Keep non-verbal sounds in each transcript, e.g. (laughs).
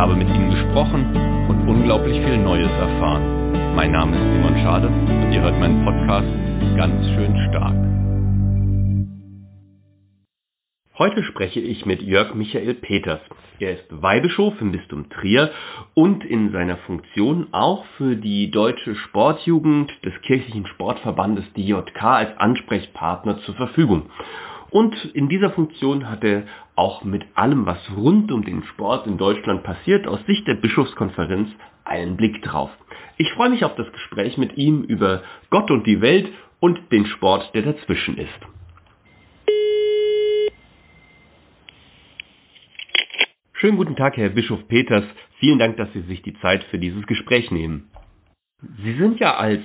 Ich habe mit ihnen gesprochen und unglaublich viel Neues erfahren. Mein Name ist Simon Schade und ihr hört meinen Podcast ganz schön stark. Heute spreche ich mit Jörg Michael Peters. Er ist Weihbischof im Bistum Trier und in seiner Funktion auch für die deutsche Sportjugend des kirchlichen Sportverbandes DJK als Ansprechpartner zur Verfügung. Und in dieser Funktion hat er auch mit allem, was rund um den Sport in Deutschland passiert, aus Sicht der Bischofskonferenz einen Blick drauf. Ich freue mich auf das Gespräch mit ihm über Gott und die Welt und den Sport, der dazwischen ist. Schönen guten Tag, Herr Bischof Peters. Vielen Dank, dass Sie sich die Zeit für dieses Gespräch nehmen. Sie sind ja als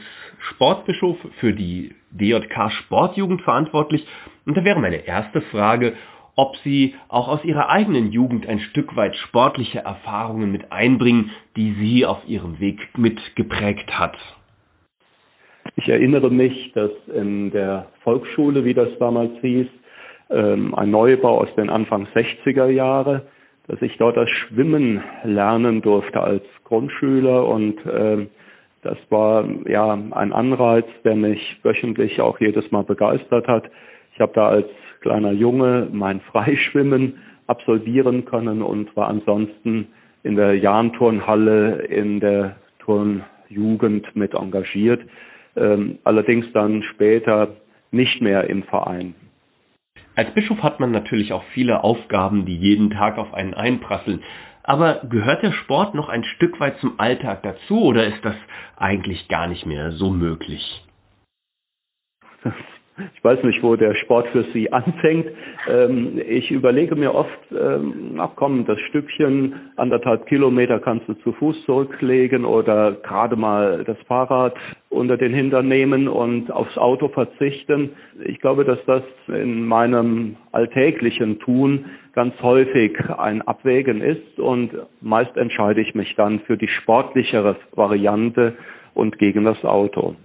Sportbischof für die DJK Sportjugend verantwortlich. Und da wäre meine erste Frage, ob Sie auch aus Ihrer eigenen Jugend ein Stück weit sportliche Erfahrungen mit einbringen, die Sie auf Ihrem Weg mit geprägt hat. Ich erinnere mich, dass in der Volksschule, wie das damals hieß, ähm, ein Neubau aus den Anfang 60er Jahre dass ich dort das Schwimmen lernen durfte als Grundschüler und äh, das war ja ein Anreiz, der mich wöchentlich auch jedes Mal begeistert hat. Ich habe da als kleiner Junge mein (laughs) Freischwimmen absolvieren können und war ansonsten in der Jahrenturnhalle in der Turnjugend mit engagiert. Ähm, allerdings dann später nicht mehr im Verein. Als Bischof hat man natürlich auch viele Aufgaben, die jeden Tag auf einen einprasseln. Aber gehört der Sport noch ein Stück weit zum Alltag dazu oder ist das eigentlich gar nicht mehr so möglich? ich weiß nicht, wo der Sport für Sie anfängt. Ähm, ich überlege mir oft, ähm, ach komm, das Stückchen anderthalb Kilometer kannst du zu Fuß zurücklegen oder gerade mal das Fahrrad unter den Hintern nehmen und aufs Auto verzichten. Ich glaube, dass das in meinem alltäglichen Tun ganz häufig ein Abwägen ist und meist entscheide ich mich dann für die sportlichere Variante und gegen das Auto.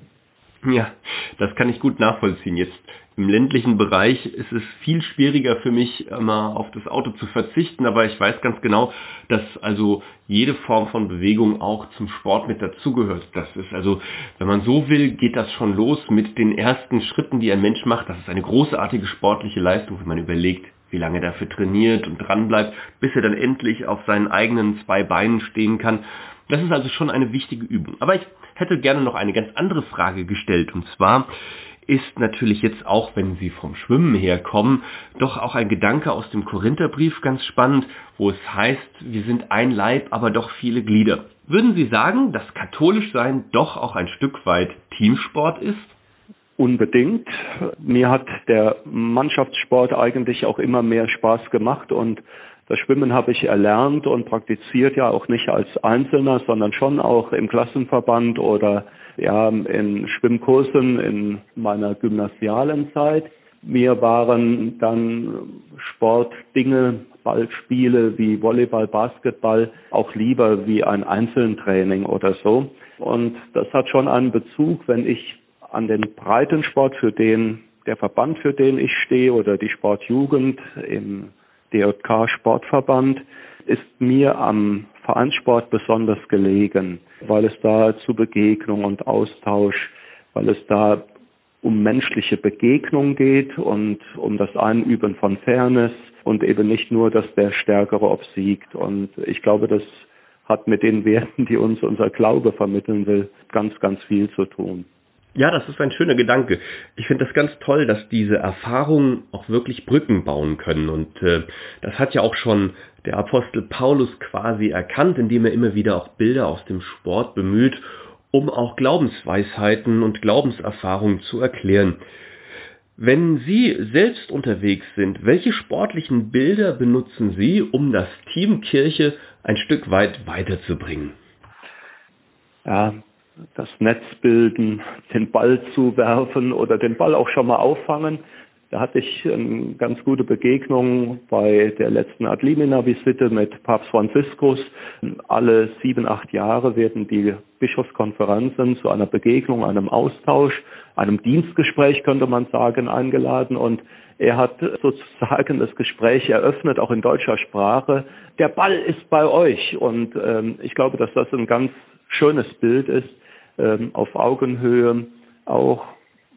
Ja, das kann ich gut nachvollziehen. Jetzt im ländlichen Bereich ist es viel schwieriger für mich, immer auf das Auto zu verzichten, aber ich weiß ganz genau, dass also jede Form von Bewegung auch zum Sport mit dazugehört. Das ist also, wenn man so will, geht das schon los mit den ersten Schritten, die ein Mensch macht. Das ist eine großartige sportliche Leistung, wenn man überlegt, wie lange er dafür trainiert und dranbleibt, bis er dann endlich auf seinen eigenen zwei Beinen stehen kann. Das ist also schon eine wichtige Übung. Aber ich hätte gerne noch eine ganz andere Frage gestellt. Und zwar ist natürlich jetzt auch, wenn Sie vom Schwimmen herkommen, doch auch ein Gedanke aus dem Korintherbrief ganz spannend, wo es heißt, wir sind ein Leib, aber doch viele Glieder. Würden Sie sagen, dass katholisch sein doch auch ein Stück weit Teamsport ist? Unbedingt. Mir hat der Mannschaftssport eigentlich auch immer mehr Spaß gemacht und das Schwimmen habe ich erlernt und praktiziert ja auch nicht als Einzelner, sondern schon auch im Klassenverband oder ja in Schwimmkursen in meiner gymnasialen Zeit. Mir waren dann Sportdinge, Ballspiele wie Volleyball, Basketball auch lieber wie ein Einzeltraining oder so. Und das hat schon einen Bezug, wenn ich an den Breitensport, für den der Verband, für den ich stehe oder die Sportjugend im DJK Sportverband ist mir am Vereinssport besonders gelegen, weil es da zu Begegnung und Austausch, weil es da um menschliche Begegnung geht und um das Einüben von Fairness und eben nicht nur, dass der Stärkere obsiegt. Und ich glaube, das hat mit den Werten, die uns unser Glaube vermitteln will, ganz, ganz viel zu tun. Ja, das ist ein schöner Gedanke. Ich finde das ganz toll, dass diese Erfahrungen auch wirklich Brücken bauen können. Und äh, das hat ja auch schon der Apostel Paulus quasi erkannt, indem er immer wieder auch Bilder aus dem Sport bemüht, um auch Glaubensweisheiten und Glaubenserfahrungen zu erklären. Wenn Sie selbst unterwegs sind, welche sportlichen Bilder benutzen Sie, um das Team Kirche ein Stück weit weiterzubringen? ja, das Netz bilden, den Ball zuwerfen oder den Ball auch schon mal auffangen. Da hatte ich eine ganz gute Begegnung bei der letzten Adlimina-Visite mit Papst Franziskus. Alle sieben, acht Jahre werden die Bischofskonferenzen zu einer Begegnung, einem Austausch, einem Dienstgespräch, könnte man sagen, eingeladen. Und er hat sozusagen das Gespräch eröffnet, auch in deutscher Sprache. Der Ball ist bei euch. Und ähm, ich glaube, dass das ein ganz schönes Bild ist, ähm, auf Augenhöhe auch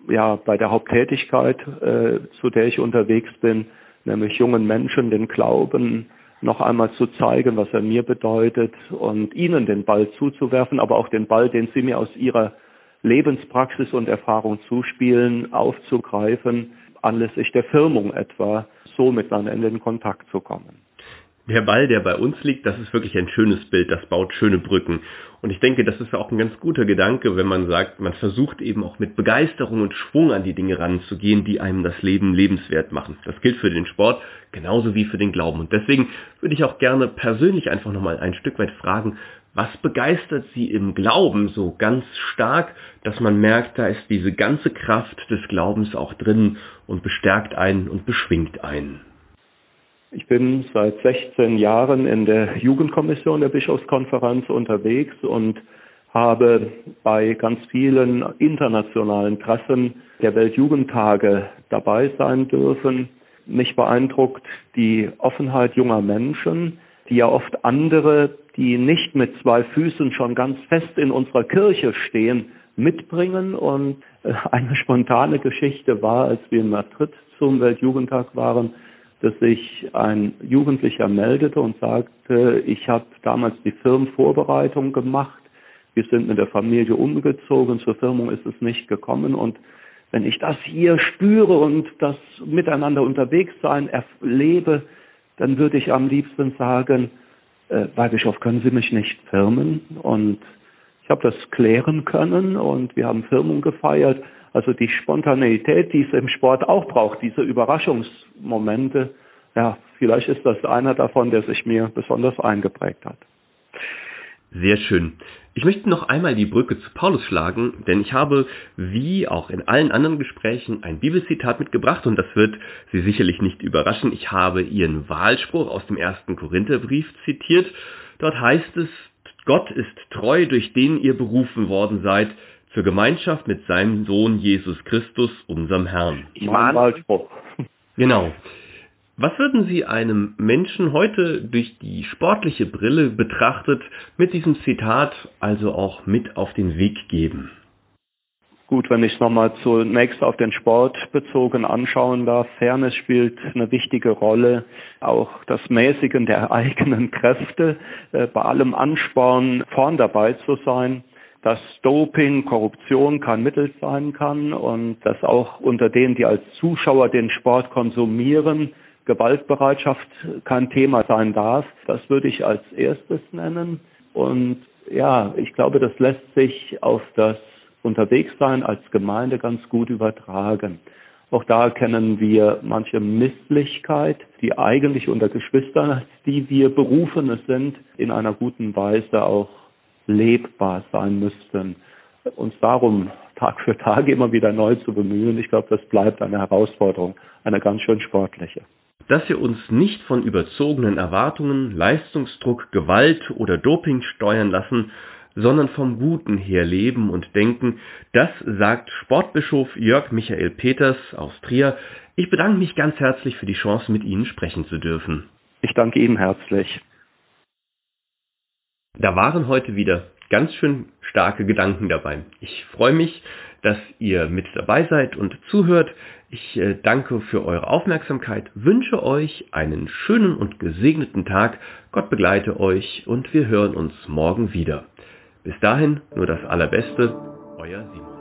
ja bei der Haupttätigkeit, äh, zu der ich unterwegs bin, nämlich jungen Menschen den Glauben noch einmal zu zeigen, was er mir bedeutet und ihnen den Ball zuzuwerfen, aber auch den Ball, den sie mir aus ihrer Lebenspraxis und Erfahrung zuspielen, aufzugreifen, anlässlich der Firmung etwa, so miteinander in den Kontakt zu kommen der Ball, der bei uns liegt, das ist wirklich ein schönes Bild, das baut schöne Brücken. Und ich denke, das ist auch ein ganz guter Gedanke, wenn man sagt, man versucht eben auch mit Begeisterung und Schwung an die Dinge ranzugehen, die einem das Leben lebenswert machen. Das gilt für den Sport genauso wie für den Glauben. Und deswegen würde ich auch gerne persönlich einfach nochmal ein Stück weit fragen, was begeistert Sie im Glauben so ganz stark, dass man merkt, da ist diese ganze Kraft des Glaubens auch drin und bestärkt einen und beschwingt einen? Ich bin seit 16 Jahren in der Jugendkommission der Bischofskonferenz unterwegs und habe bei ganz vielen internationalen Treffen der Weltjugendtage dabei sein dürfen. Mich beeindruckt die Offenheit junger Menschen, die ja oft andere, die nicht mit zwei Füßen schon ganz fest in unserer Kirche stehen, mitbringen. Und äh, eine spontane Geschichte war, als wir in Madrid zum Weltjugendtag waren, dass sich ein Jugendlicher meldete und sagte, ich habe damals die Firmenvorbereitung gemacht, wir sind mit der Familie umgezogen, zur Firmung ist es nicht gekommen und wenn ich das hier spüre und das miteinander unterwegs sein erlebe, dann würde ich am liebsten sagen, äh, Weihbischof, können Sie mich nicht firmen? Und ich habe das klären können und wir haben Firmung gefeiert. Also die Spontaneität, die es im Sport auch braucht, diese Überraschungsmomente, ja, vielleicht ist das einer davon, der sich mir besonders eingeprägt hat. Sehr schön. Ich möchte noch einmal die Brücke zu Paulus schlagen, denn ich habe, wie auch in allen anderen Gesprächen, ein Bibelzitat mitgebracht und das wird Sie sicherlich nicht überraschen. Ich habe Ihren Wahlspruch aus dem ersten Korintherbrief zitiert. Dort heißt es, Gott ist treu, durch den ihr berufen worden seid, zur Gemeinschaft mit seinem Sohn Jesus Christus, unserem Herrn. Wahlspruch. Genau. Was würden Sie einem Menschen heute durch die sportliche Brille betrachtet mit diesem Zitat also auch mit auf den Weg geben? Gut, wenn ich es nochmal zunächst auf den Sport bezogen anschauen darf, Fairness spielt eine wichtige Rolle, auch das Mäßigen der (laughs) eigenen Kräfte, äh, bei allem Ansporn vorn dabei zu sein dass Doping, Korruption kein Mittel sein kann und dass auch unter denen, die als Zuschauer den Sport konsumieren, Gewaltbereitschaft kein Thema sein darf. Das würde ich als erstes nennen. Und ja, ich glaube, das lässt sich auf das Unterwegssein als Gemeinde ganz gut übertragen. Auch da kennen wir manche Misslichkeit, die eigentlich unter Geschwistern, die wir Berufene sind, in einer guten Weise auch lebbar sein müssten. Uns darum Tag für Tag immer wieder neu zu bemühen, ich glaube, das bleibt eine Herausforderung, eine ganz schön sportliche. Dass wir uns nicht von überzogenen Erwartungen, Leistungsdruck, Gewalt oder Doping steuern lassen, sondern vom Guten her leben und denken, das sagt Sportbischof Jörg Michael Peters aus Trier. Ich bedanke mich ganz herzlich für die Chance, mit Ihnen sprechen zu dürfen. Ich danke Ihnen herzlich. Da waren heute wieder ganz schön starke Gedanken dabei. Ich freue mich, dass ihr mit dabei seid und zuhört. Ich äh, danke für eure Aufmerksamkeit, wünsche euch einen schönen und gesegneten Tag. Gott begleite euch und wir hören uns morgen wieder. Bis dahin nur das Allerbeste, euer Simon.